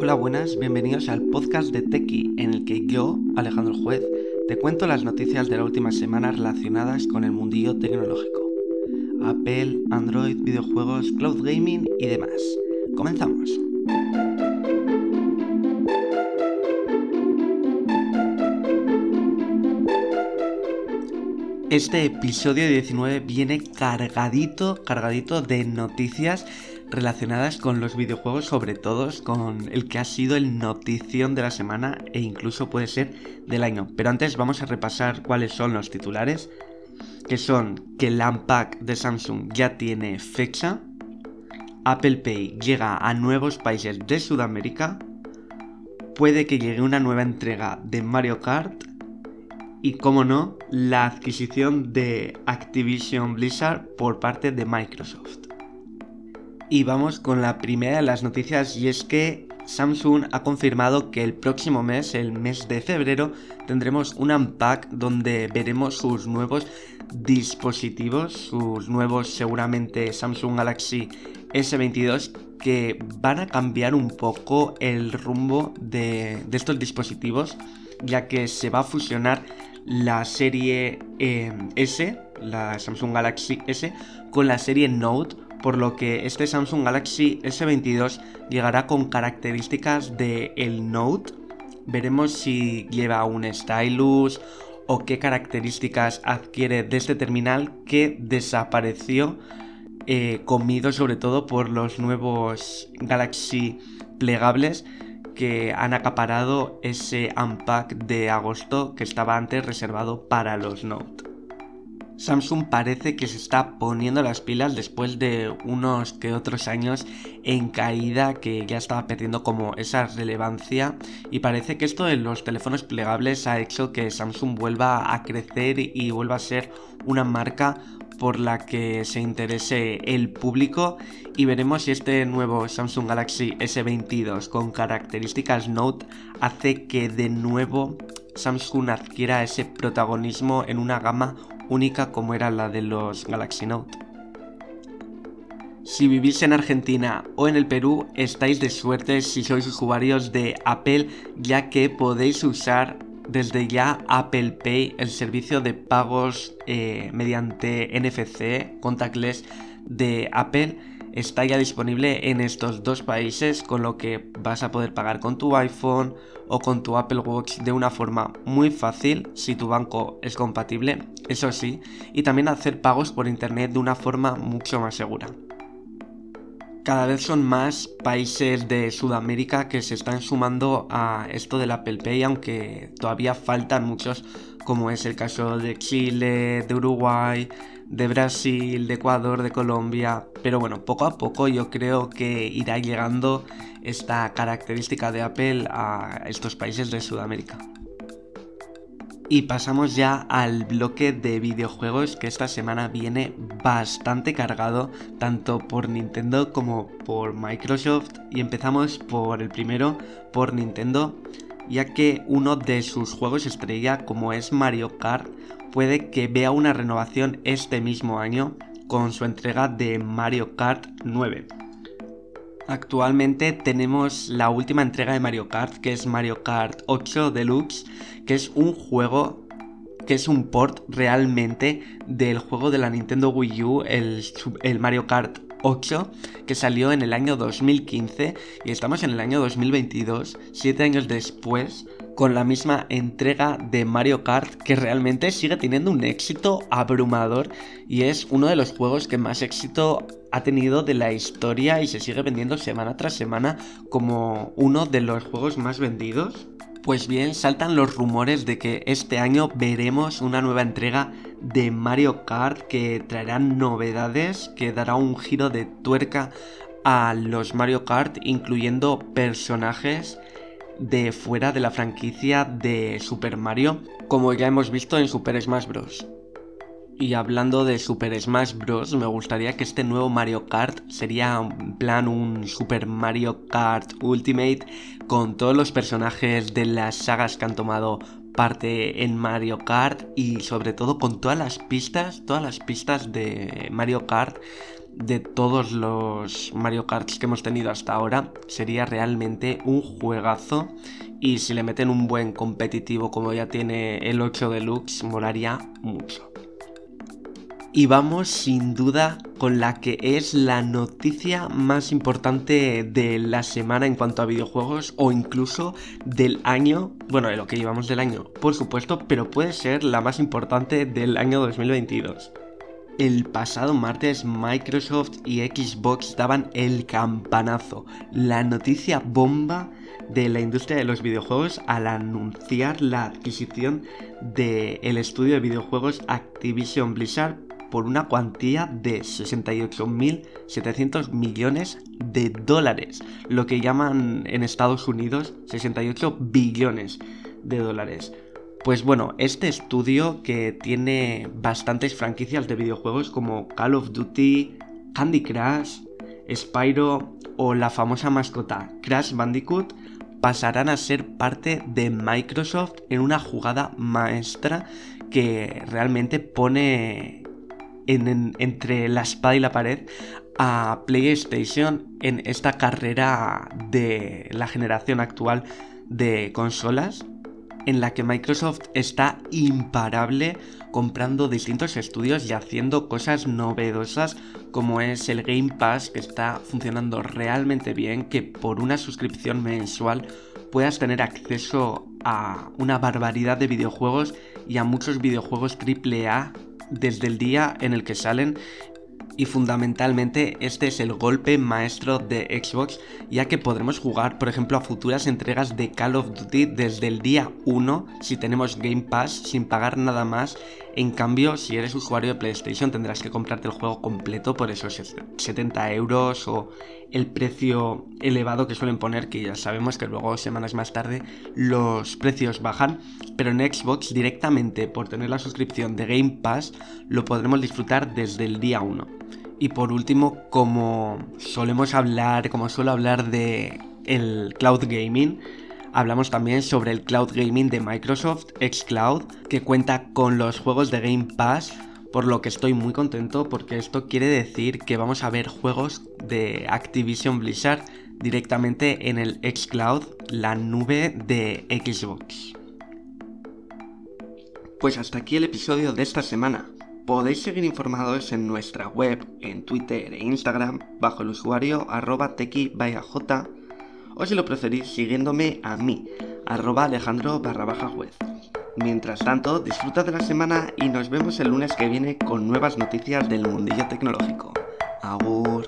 Hola, buenas, bienvenidos al podcast de Tequi, en el que yo, Alejandro Juez, te cuento las noticias de la última semana relacionadas con el mundillo tecnológico. Apple, Android, videojuegos, cloud gaming y demás. Comenzamos. Este episodio 19 viene cargadito, cargadito de noticias relacionadas con los videojuegos, sobre todo con el que ha sido el notición de la semana e incluso puede ser del año. Pero antes vamos a repasar cuáles son los titulares, que son que el Unpack de Samsung ya tiene fecha, Apple Pay llega a nuevos países de Sudamérica, puede que llegue una nueva entrega de Mario Kart, y, como no, la adquisición de Activision Blizzard por parte de Microsoft. Y vamos con la primera de las noticias y es que Samsung ha confirmado que el próximo mes, el mes de febrero, tendremos un unpack donde veremos sus nuevos dispositivos, sus nuevos seguramente Samsung Galaxy S22 que van a cambiar un poco el rumbo de, de estos dispositivos ya que se va a fusionar la serie eh, S, la Samsung Galaxy S, con la serie Note, por lo que este Samsung Galaxy S22 llegará con características del el Note. Veremos si lleva un stylus o qué características adquiere de este terminal que desapareció eh, comido sobre todo por los nuevos Galaxy plegables que han acaparado ese unpack de agosto que estaba antes reservado para los Note. Samsung parece que se está poniendo las pilas después de unos que otros años en caída que ya estaba perdiendo como esa relevancia. Y parece que esto de los teléfonos plegables ha hecho que Samsung vuelva a crecer y vuelva a ser una marca por la que se interese el público. Y veremos si este nuevo Samsung Galaxy S22 con características Note hace que de nuevo Samsung adquiera ese protagonismo en una gama única como era la de los Galaxy Note. Si vivís en Argentina o en el Perú, estáis de suerte si sois usuarios de Apple, ya que podéis usar desde ya Apple Pay, el servicio de pagos eh, mediante NFC contactless de Apple, está ya disponible en estos dos países, con lo que vas a poder pagar con tu iPhone o con tu Apple Watch de una forma muy fácil si tu banco es compatible, eso sí, y también hacer pagos por internet de una forma mucho más segura. Cada vez son más países de Sudamérica que se están sumando a esto del Apple Pay, aunque todavía faltan muchos, como es el caso de Chile, de Uruguay, de Brasil, de Ecuador, de Colombia. Pero bueno, poco a poco yo creo que irá llegando esta característica de Apple a estos países de Sudamérica. Y pasamos ya al bloque de videojuegos que esta semana viene bastante cargado tanto por Nintendo como por Microsoft y empezamos por el primero, por Nintendo, ya que uno de sus juegos estrella como es Mario Kart puede que vea una renovación este mismo año con su entrega de Mario Kart 9. Actualmente tenemos la última entrega de Mario Kart, que es Mario Kart 8 Deluxe, que es un juego que es un port realmente del juego de la Nintendo Wii U, el, el Mario Kart 8 que salió en el año 2015 y estamos en el año 2022, 7 años después, con la misma entrega de Mario Kart que realmente sigue teniendo un éxito abrumador y es uno de los juegos que más éxito ha tenido de la historia y se sigue vendiendo semana tras semana como uno de los juegos más vendidos. Pues bien, saltan los rumores de que este año veremos una nueva entrega de Mario Kart que traerá novedades, que dará un giro de tuerca a los Mario Kart, incluyendo personajes de fuera de la franquicia de Super Mario, como ya hemos visto en Super Smash Bros. Y hablando de Super Smash Bros, me gustaría que este nuevo Mario Kart sería en plan un Super Mario Kart Ultimate con todos los personajes de las sagas que han tomado parte en Mario Kart y sobre todo con todas las pistas, todas las pistas de Mario Kart de todos los Mario Kart que hemos tenido hasta ahora. Sería realmente un juegazo. Y si le meten un buen competitivo como ya tiene el 8 Deluxe, molaría mucho. Y vamos sin duda con la que es la noticia más importante de la semana en cuanto a videojuegos o incluso del año, bueno, de lo que llevamos del año, por supuesto, pero puede ser la más importante del año 2022. El pasado martes Microsoft y Xbox daban el campanazo, la noticia bomba de la industria de los videojuegos al anunciar la adquisición del estudio de videojuegos Activision Blizzard por una cuantía de 68.700 millones de dólares, lo que llaman en Estados Unidos 68 billones de dólares. Pues bueno, este estudio que tiene bastantes franquicias de videojuegos como Call of Duty, Candy Crush, Spyro o la famosa mascota Crash Bandicoot pasarán a ser parte de Microsoft en una jugada maestra que realmente pone entre la espada y la pared a PlayStation en esta carrera de la generación actual de consolas en la que Microsoft está imparable comprando distintos estudios y haciendo cosas novedosas como es el Game Pass que está funcionando realmente bien, que por una suscripción mensual puedas tener acceso a una barbaridad de videojuegos y a muchos videojuegos AAA desde el día en el que salen y fundamentalmente este es el golpe maestro de Xbox ya que podremos jugar por ejemplo a futuras entregas de Call of Duty desde el día 1 si tenemos Game Pass sin pagar nada más. En cambio si eres usuario de PlayStation tendrás que comprarte el juego completo por esos 70 euros o el precio elevado que suelen poner que ya sabemos que luego semanas más tarde los precios bajan pero en Xbox directamente por tener la suscripción de Game Pass lo podremos disfrutar desde el día 1. Y por último, como solemos hablar, como suelo hablar de el cloud gaming, hablamos también sobre el cloud gaming de Microsoft, xCloud, que cuenta con los juegos de Game Pass, por lo que estoy muy contento porque esto quiere decir que vamos a ver juegos de Activision Blizzard directamente en el xCloud, la nube de Xbox. Pues hasta aquí el episodio de esta semana. Podéis seguir informados en nuestra web, en Twitter e Instagram bajo el usuario arroba o si lo preferís siguiéndome a mí, arroba alejandro barra. Mientras tanto, disfruta de la semana y nos vemos el lunes que viene con nuevas noticias del mundillo tecnológico. Agur.